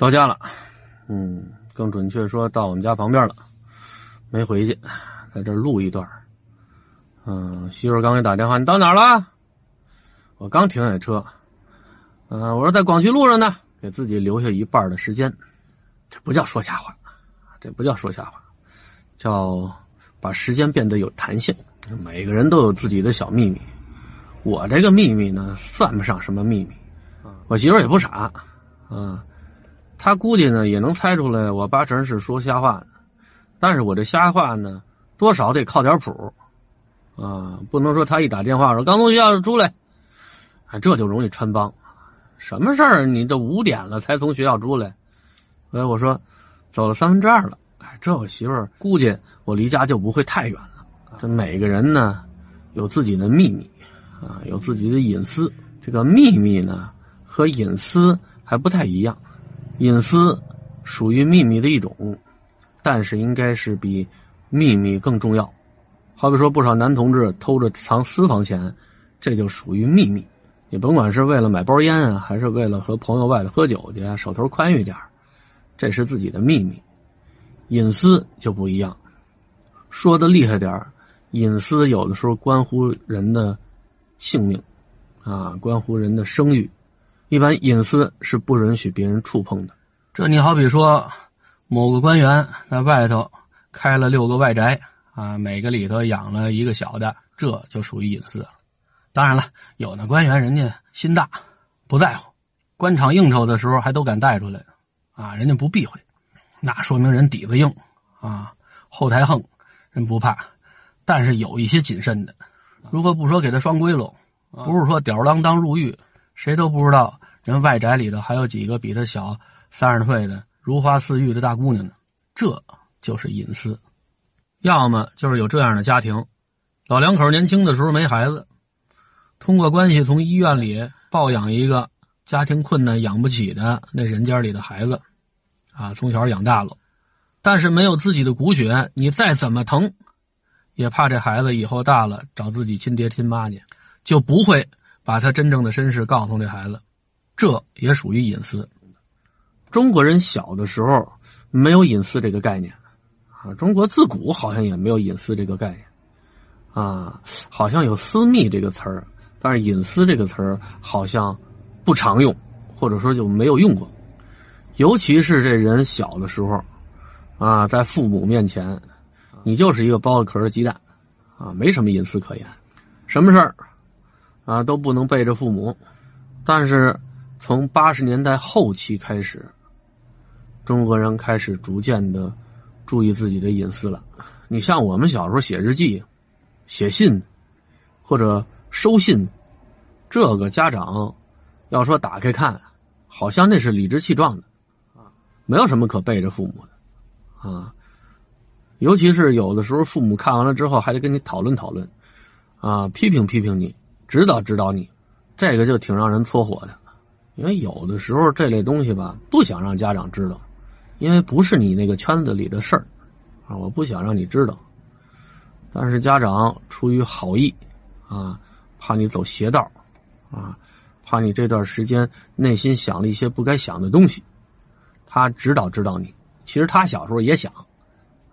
到家了，嗯，更准确说到我们家旁边了，没回去，在这录一段。嗯，媳妇刚给打电话，你到哪儿了？我刚停下车，嗯，我说在广渠路上呢，给自己留下一半的时间，这不叫说瞎话，这不叫说瞎话，叫把时间变得有弹性。每个人都有自己的小秘密，我这个秘密呢，算不上什么秘密。我媳妇也不傻，啊。他估计呢也能猜出来，我八成是说瞎话呢。但是我这瞎话呢，多少得靠点谱啊，不能说他一打电话说刚从学校出来，啊这就容易穿帮。什么事儿？你这五点了才从学校出来？哎，我说走了三分之二了。哎，这我媳妇儿估计我离家就不会太远了。这每个人呢有自己的秘密啊，有自己的隐私。这个秘密呢和隐私还不太一样。隐私属于秘密的一种，但是应该是比秘密更重要。好比说，不少男同志偷着藏私房钱，这就属于秘密。你甭管是为了买包烟啊，还是为了和朋友外头喝酒去，手头宽裕点这是自己的秘密。隐私就不一样，说的厉害点隐私有的时候关乎人的性命，啊，关乎人的声誉。一般隐私是不允许别人触碰的。这你好比说，某个官员在外头开了六个外宅啊，每个里头养了一个小的，这就属于隐私。当然了，有的官员人家心大，不在乎，官场应酬的时候还都敢带出来，啊，人家不避讳，那说明人底子硬啊，后台横，人不怕。但是有一些谨慎的，如果不说给他双规喽，不是说吊儿郎当入狱，谁都不知道。人外宅里头还有几个比他小三十岁的如花似玉的大姑娘呢，这就是隐私。要么就是有这样的家庭，老两口年轻的时候没孩子，通过关系从医院里抱养一个家庭困难养不起的那人家里的孩子，啊，从小养大了，但是没有自己的骨血，你再怎么疼，也怕这孩子以后大了找自己亲爹亲妈去，就不会把他真正的身世告诉这孩子。这也属于隐私。中国人小的时候没有隐私这个概念啊，中国自古好像也没有隐私这个概念啊，好像有私密这个词儿，但是隐私这个词儿好像不常用，或者说就没有用过。尤其是这人小的时候啊，在父母面前，你就是一个剥了壳的鸡蛋啊，没什么隐私可言，什么事儿啊都不能背着父母，但是。从八十年代后期开始，中国人开始逐渐的注意自己的隐私了。你像我们小时候写日记、写信或者收信，这个家长要说打开看，好像那是理直气壮的啊，没有什么可背着父母的啊。尤其是有的时候，父母看完了之后，还得跟你讨论讨论啊，批评批评你，指导指导你，这个就挺让人搓火的。因为有的时候这类东西吧，不想让家长知道，因为不是你那个圈子里的事儿，啊，我不想让你知道。但是家长出于好意，啊，怕你走邪道，啊，怕你这段时间内心想了一些不该想的东西，他指导指导你。其实他小时候也想，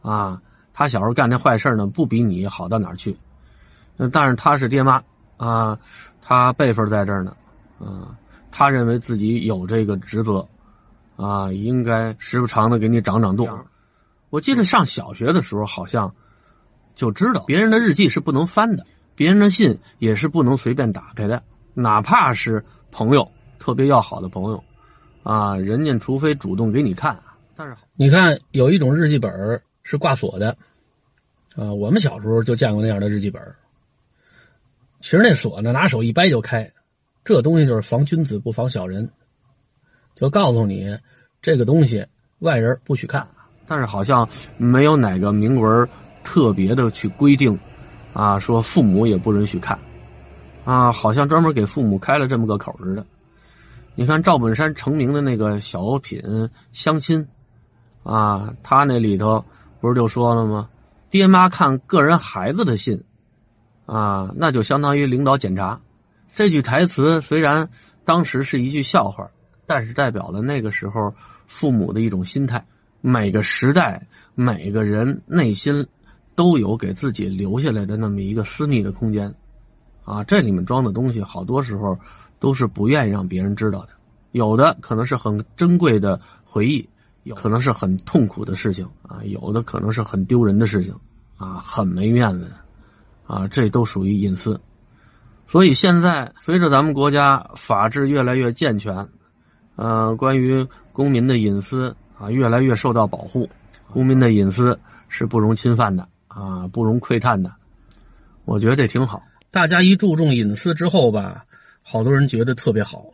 啊，他小时候干那坏事呢，不比你好到哪儿去。但是他是爹妈，啊，他辈分在这儿呢，啊。他认为自己有这个职责，啊，应该时不常的给你长长肚。我记得上小学的时候，好像就知道别人的日记是不能翻的，别人的信也是不能随便打开的，哪怕是朋友特别要好的朋友，啊，人家除非主动给你看。但是你看，有一种日记本是挂锁的，啊，我们小时候就见过那样的日记本。其实那锁呢，拿手一掰就开。这东西就是防君子不防小人，就告诉你这个东西外人不许看，但是好像没有哪个明文特别的去规定，啊，说父母也不允许看，啊，好像专门给父母开了这么个口似的。你看赵本山成名的那个小品《相亲》，啊，他那里头不是就说了吗？爹妈看个人孩子的信，啊，那就相当于领导检查。这句台词虽然当时是一句笑话，但是代表了那个时候父母的一种心态。每个时代，每个人内心都有给自己留下来的那么一个私密的空间，啊，这里面装的东西，好多时候都是不愿意让别人知道的。有的可能是很珍贵的回忆，有可能是很痛苦的事情啊，有的可能是很丢人的事情啊，很没面子啊，这都属于隐私。所以现在随着咱们国家法制越来越健全，呃，关于公民的隐私。啊，越来越受到保护，公民的隐私是不容侵犯的啊，不容窥探的。我觉得这挺好。大家一注重隐私之后吧，好多人觉得特别好，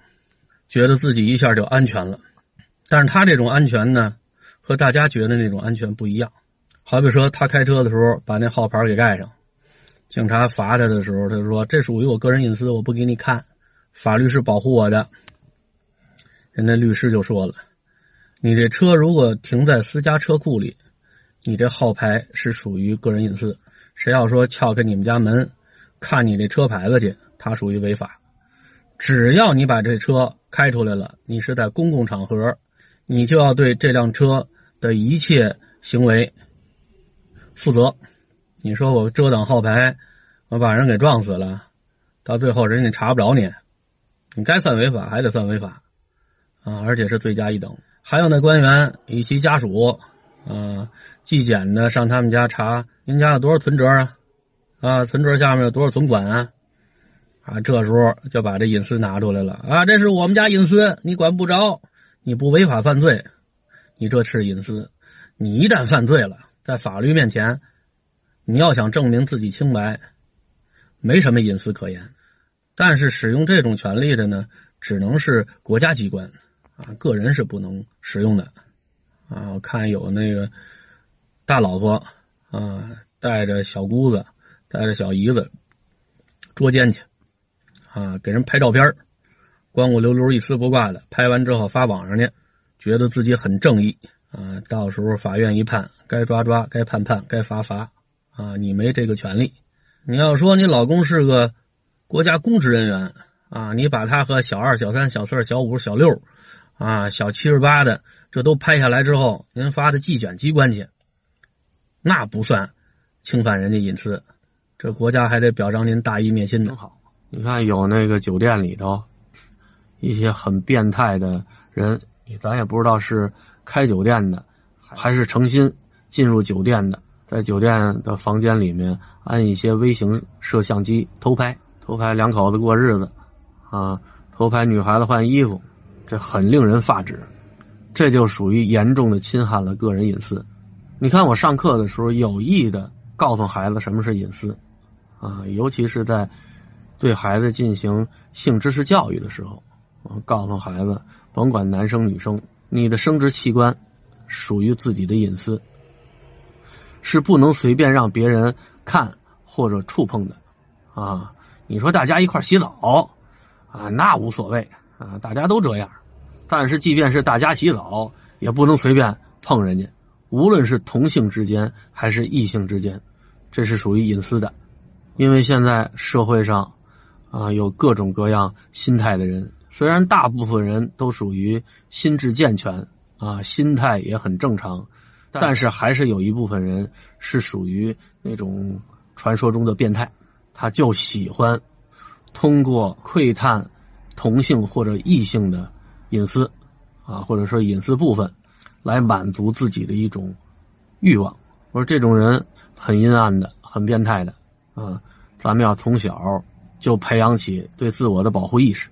觉得自己一下就安全了。但是他这种安全呢，和大家觉得那种安全不一样。好比说，他开车的时候把那号牌给盖上，警察罚他的时候，他说这属于我个人隐私，我不给你看，法律是保护我的。人家律师就说了。你这车如果停在私家车库里，你这号牌是属于个人隐私。谁要说撬开你们家门，看你这车牌子去，他属于违法。只要你把这车开出来了，你是在公共场合，你就要对这辆车的一切行为负责。你说我遮挡号牌，我把人给撞死了，到最后人家查不着你，你该算违法还得算违法啊，而且是罪加一等。还有那官员以及家属，啊，纪检的上他们家查，您家有多少存折啊？啊，存折下面有多少存款啊？啊，这时候就把这隐私拿出来了啊，这是我们家隐私，你管不着，你不违法犯罪，你这是隐私。你一旦犯罪了，在法律面前，你要想证明自己清白，没什么隐私可言。但是使用这种权利的呢，只能是国家机关。啊，个人是不能使用的，啊，我看有那个大老婆啊，带着小姑子，带着小姨子捉奸去，啊，给人拍照片光光溜溜一丝不挂的，拍完之后发网上去，觉得自己很正义啊，到时候法院一判，该抓抓，该判判，该罚罚，啊，你没这个权利。你要说你老公是个国家公职人员啊，你把他和小二、小三、小四、小五、小六。啊，小七十八的，这都拍下来之后，您发到纪检机关去，那不算侵犯人家隐私，这国家还得表彰您大义灭亲呢。好，你看有那个酒店里头一些很变态的人，咱也不知道是开酒店的还是诚心进入酒店的，在酒店的房间里面安一些微型摄像机偷拍，偷拍两口子过日子，啊，偷拍女孩子换衣服。这很令人发指，这就属于严重的侵害了个人隐私。你看，我上课的时候有意的告诉孩子什么是隐私，啊，尤其是在对孩子进行性知识教育的时候，我告诉孩子，甭管男生女生，你的生殖器官属于自己的隐私，是不能随便让别人看或者触碰的，啊，你说大家一块洗澡，啊，那无所谓。啊，大家都这样，但是即便是大家洗澡，也不能随便碰人家，无论是同性之间还是异性之间，这是属于隐私的。因为现在社会上，啊，有各种各样心态的人，虽然大部分人都属于心智健全，啊，心态也很正常，但是还是有一部分人是属于那种传说中的变态，他就喜欢通过窥探。同性或者异性的隐私，啊，或者说隐私部分，来满足自己的一种欲望。我说这种人很阴暗的，很变态的，啊，咱们要从小就培养起对自我的保护意识。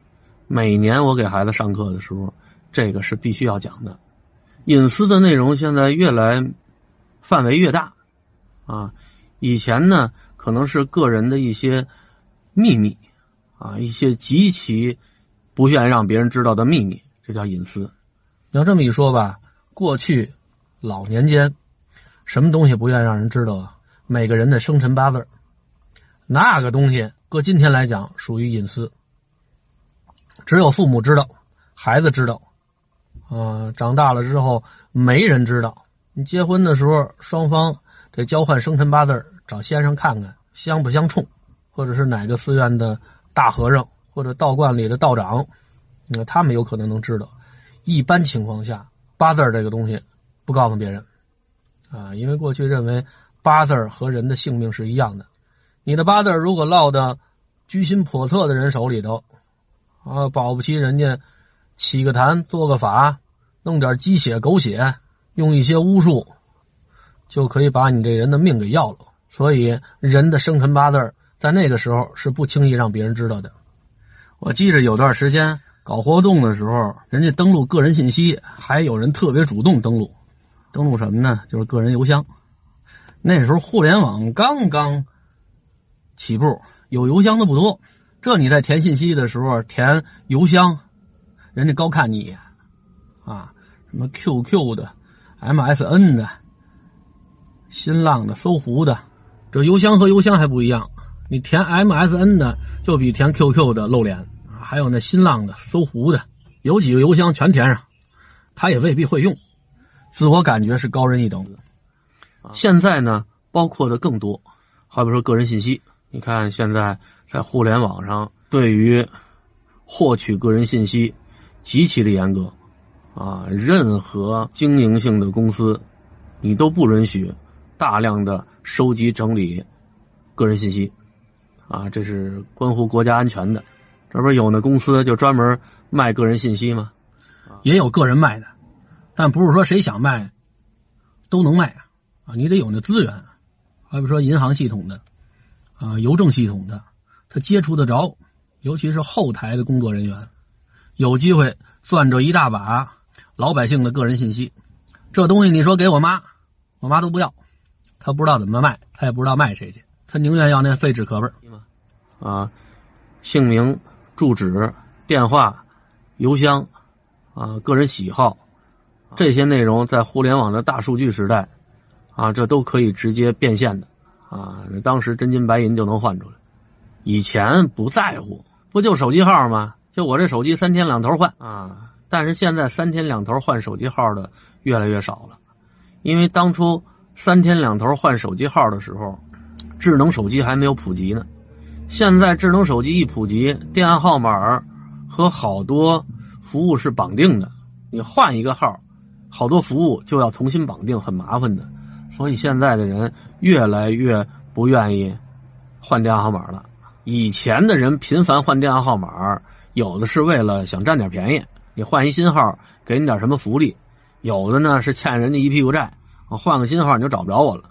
每年我给孩子上课的时候，这个是必须要讲的。隐私的内容现在越来范围越大，啊，以前呢可能是个人的一些秘密，啊，一些极其。不愿让别人知道的秘密，这叫隐私。要这么一说吧，过去老年间，什么东西不愿让人知道啊？每个人的生辰八字，那个东西搁今天来讲属于隐私，只有父母知道，孩子知道，啊，长大了之后没人知道。你结婚的时候，双方这交换生辰八字，找先生看看相不相冲，或者是哪个寺院的大和尚。或者道观里的道长，那他们有可能能知道。一般情况下，八字这个东西不告诉别人啊，因为过去认为八字和人的性命是一样的。你的八字如果落到居心叵测的人手里头，啊，保不齐人家起个坛做个法，弄点鸡血狗血，用一些巫术，就可以把你这人的命给要了。所以，人的生辰八字在那个时候是不轻易让别人知道的。我记着有段时间搞活动的时候，人家登录个人信息，还有人特别主动登录，登录什么呢？就是个人邮箱。那时候互联网刚刚起步，有邮箱的不多。这你在填信息的时候填邮箱，人家高看你一眼啊，什么 QQ 的、MSN 的、新浪的、搜狐的，这邮箱和邮箱还不一样。你填 MSN 的就比填 QQ 的露脸啊，还有那新浪的、搜狐的，有几个邮箱全填上，他也未必会用，自我感觉是高人一等的。现在呢，包括的更多，好比说个人信息，你看现在在互联网上对于获取个人信息极其的严格啊，任何经营性的公司，你都不允许大量的收集整理个人信息。啊，这是关乎国家安全的，这不是有那公司就专门卖个人信息吗？也有个人卖的，但不是说谁想卖都能卖啊！你得有那资源，还比说银行系统的啊，邮政系统的，他接触得着，尤其是后台的工作人员，有机会攥着一大把老百姓的个人信息。这东西你说给我妈，我妈都不要，她不知道怎么卖，她也不知道卖谁去。她宁愿要那废纸壳本啊，姓名、住址、电话、邮箱，啊，个人喜好，这些内容在互联网的大数据时代，啊，这都可以直接变现的，啊，当时真金白银就能换出来。以前不在乎，不就手机号吗？就我这手机三天两头换啊，但是现在三天两头换手机号的越来越少了，因为当初三天两头换手机号的时候。智能手机还没有普及呢，现在智能手机一普及，电话号码和好多服务是绑定的，你换一个号，好多服务就要重新绑定，很麻烦的。所以现在的人越来越不愿意换电话号码了。以前的人频繁换电话号码，有的是为了想占点便宜，你换一新号给你点什么福利；有的呢是欠人家一屁股债，我换个新号你就找不着我了；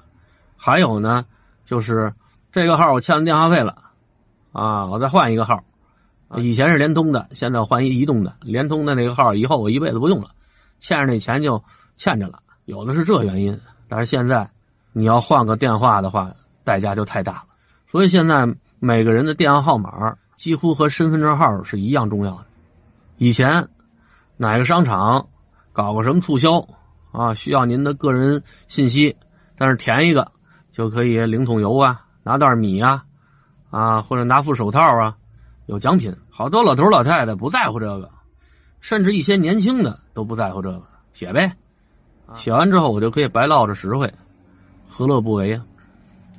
还有呢。就是这个号我欠了电话费了，啊，我再换一个号，以前是联通的，现在换一移动的，联通的那个号以后我一辈子不用了，欠着那钱就欠着了，有的是这原因。但是现在你要换个电话的话，代价就太大了，所以现在每个人的电话号码几乎和身份证号是一样重要的。以前哪个商场搞个什么促销啊，需要您的个人信息，但是填一个。就可以领桶油啊，拿袋米啊，啊，或者拿副手套啊，有奖品。好多老头老太太不在乎这个，甚至一些年轻的都不在乎这个，写呗，写完之后我就可以白落着实惠，何乐不为啊？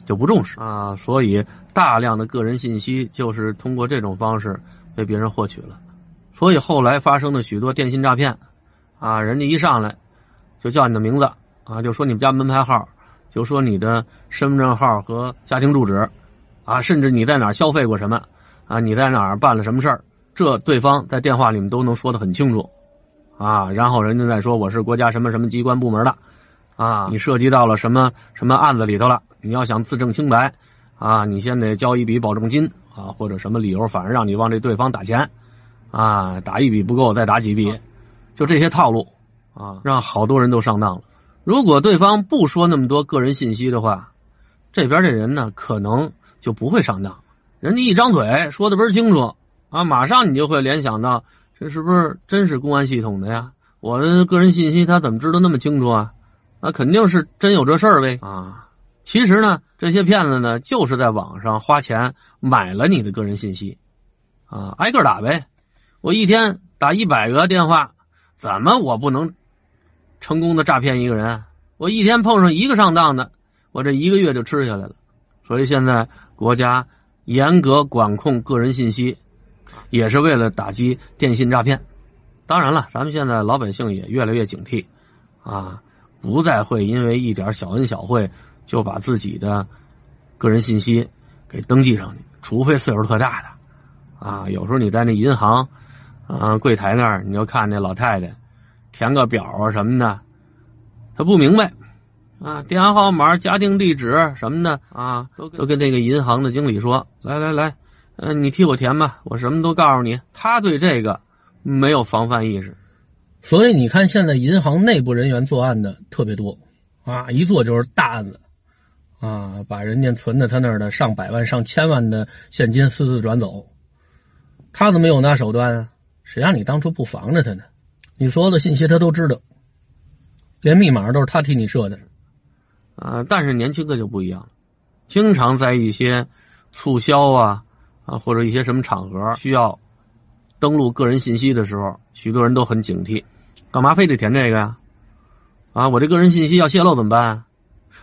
就不重视啊，所以大量的个人信息就是通过这种方式被别人获取了，所以后来发生的许多电信诈骗，啊，人家一上来就叫你的名字啊，就说你们家门牌号。就说你的身份证号和家庭住址，啊，甚至你在哪消费过什么，啊，你在哪儿办了什么事儿，这对方在电话里面都能说得很清楚，啊，然后人家再说我是国家什么什么机关部门的，啊，你涉及到了什么什么案子里头了，你要想自证清白，啊，你先得交一笔保证金，啊，或者什么理由，反而让你往这对方打钱，啊，打一笔不够再打几笔，就这些套路，啊，让好多人都上当了。如果对方不说那么多个人信息的话，这边这人呢可能就不会上当。人家一张嘴说的倍儿清楚啊，马上你就会联想到这是不是真是公安系统的呀？我的个人信息他怎么知道那么清楚啊？那肯定是真有这事儿呗啊！其实呢，这些骗子呢就是在网上花钱买了你的个人信息啊，挨个打呗。我一天打一百个电话，怎么我不能？成功的诈骗一个人，我一天碰上一个上当的，我这一个月就吃下来了。所以现在国家严格管控个人信息，也是为了打击电信诈骗。当然了，咱们现在老百姓也越来越警惕，啊，不再会因为一点小恩小惠就把自己的个人信息给登记上去，除非岁数特大的，啊，有时候你在那银行啊柜台那儿，你就看那老太太填个表啊什么的，她不明白，啊，电话号码、家庭地址什么的啊，都都跟那个银行的经理说，来来来，嗯，你替我填吧，我什么都告诉你。他对这个。没有防范意识，所以你看，现在银行内部人员作案的特别多，啊，一做就是大案子，啊，把人家存在他那儿的上百万、上千万的现金私自转走，他怎么有那手段啊？谁让你当初不防着他呢？你所有的信息他都知道，连密码都是他替你设的，啊，但是年轻的就不一样了，经常在一些促销啊啊或者一些什么场合需要。登录个人信息的时候，许多人都很警惕，干嘛非得填这个呀？啊，我这个人信息要泄露怎么办？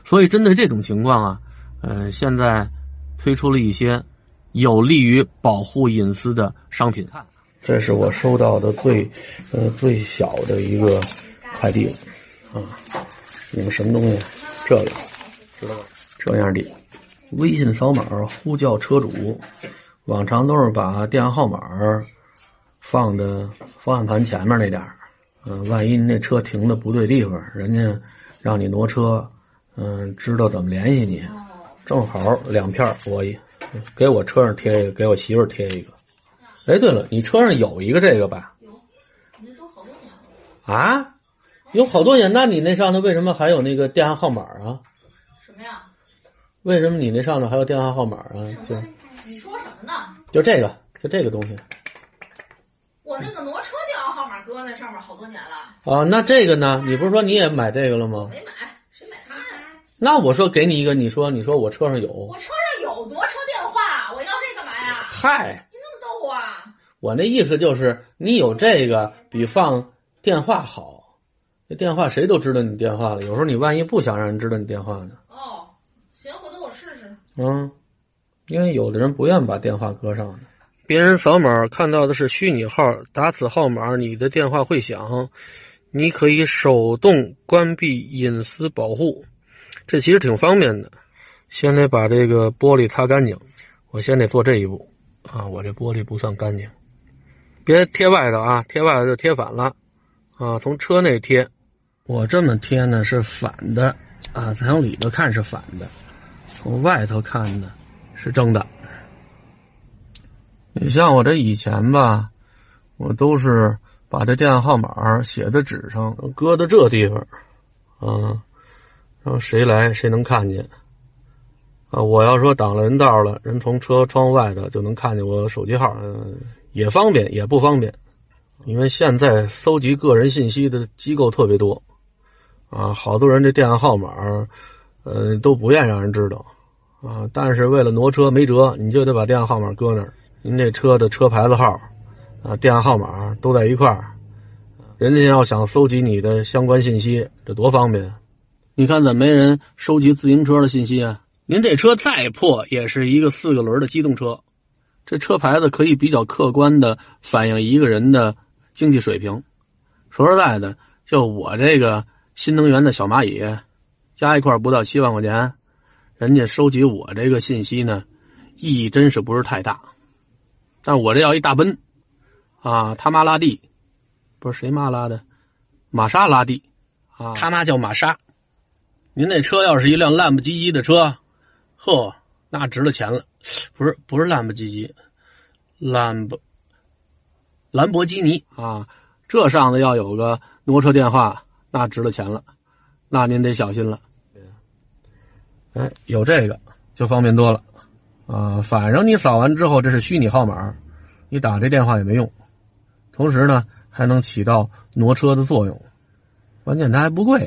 所以针对这种情况啊，呃，现在推出了一些有利于保护隐私的商品。这是我收到的最呃最小的一个快递了啊！你们什么东西？这个知道吧？这样的，微信扫码呼叫车主，往常都是把电话号码。放的方向盘前面那点儿，嗯，万一您那车停的不对地方，人家让你挪车，嗯，知道怎么联系你，正好两片我给我车上贴一个，给我媳妇儿贴一个。哎，对了，你车上有一个这个吧？有，你都好多年了。啊？有好多年？那你那上头为什么还有那个电话号码啊？什么呀？为什么你那上头还有电话号码啊？就你说什么呢？就这个，就这个东西。我那个挪车电话号码搁那上面好多年了。啊，那这个呢？你不是说你也买这个了吗？没买？那我说给你一个，你说你说我车上有。我车上有挪车电话，我要这干嘛呀？嗨，你那么逗我啊？我那意思就是你有这个比放电话好，这电话谁都知道你电话了。有时候你万一不想让人知道你电话呢？哦，行，回头我试试。嗯，因为有的人不愿把电话搁上呢。别人扫码看到的是虚拟号，打此号码，你的电话会响，你可以手动关闭隐私保护，这其实挺方便的。先得把这个玻璃擦干净，我先得做这一步啊，我这玻璃不算干净，别贴外头啊，贴外头就贴反了啊，从车内贴，我这么贴呢是反的啊，咱从里头看是反的，从外头看呢是正的。你像我这以前吧，我都是把这电话号码写在纸上，搁在这地方，啊，谁来谁能看见，啊，我要说挡了人道了，人从车窗外头就能看见我手机号，也方便也不方便，因为现在搜集个人信息的机构特别多，啊，好多人这电话号码，呃，都不愿让人知道，啊，但是为了挪车没辙，你就得把电话号码搁那儿。您这车的车牌子号，啊，电话号码都在一块儿，人家要想搜集你的相关信息，这多方便！你看怎么没人收集自行车的信息啊？您这车再破，也是一个四个轮的机动车，这车牌子可以比较客观的反映一个人的经济水平。说实在的，就我这个新能源的小蚂蚁，加一块不到七万块钱，人家收集我这个信息呢，意义真是不是太大。但我这要一大奔，啊，他妈拉蒂，不是谁妈拉的，玛莎拉蒂，啊，他妈叫玛莎。您那车要是一辆烂不唧唧的车，呵，那值了钱了。不是不是烂不唧唧，兰博兰博基尼啊，这上头要有个挪车电话，那值了钱了，那您得小心了。哎，有这个就方便多了。啊，反正你扫完之后，这是虚拟号码，你打这电话也没用。同时呢，还能起到挪车的作用，关键它还不贵。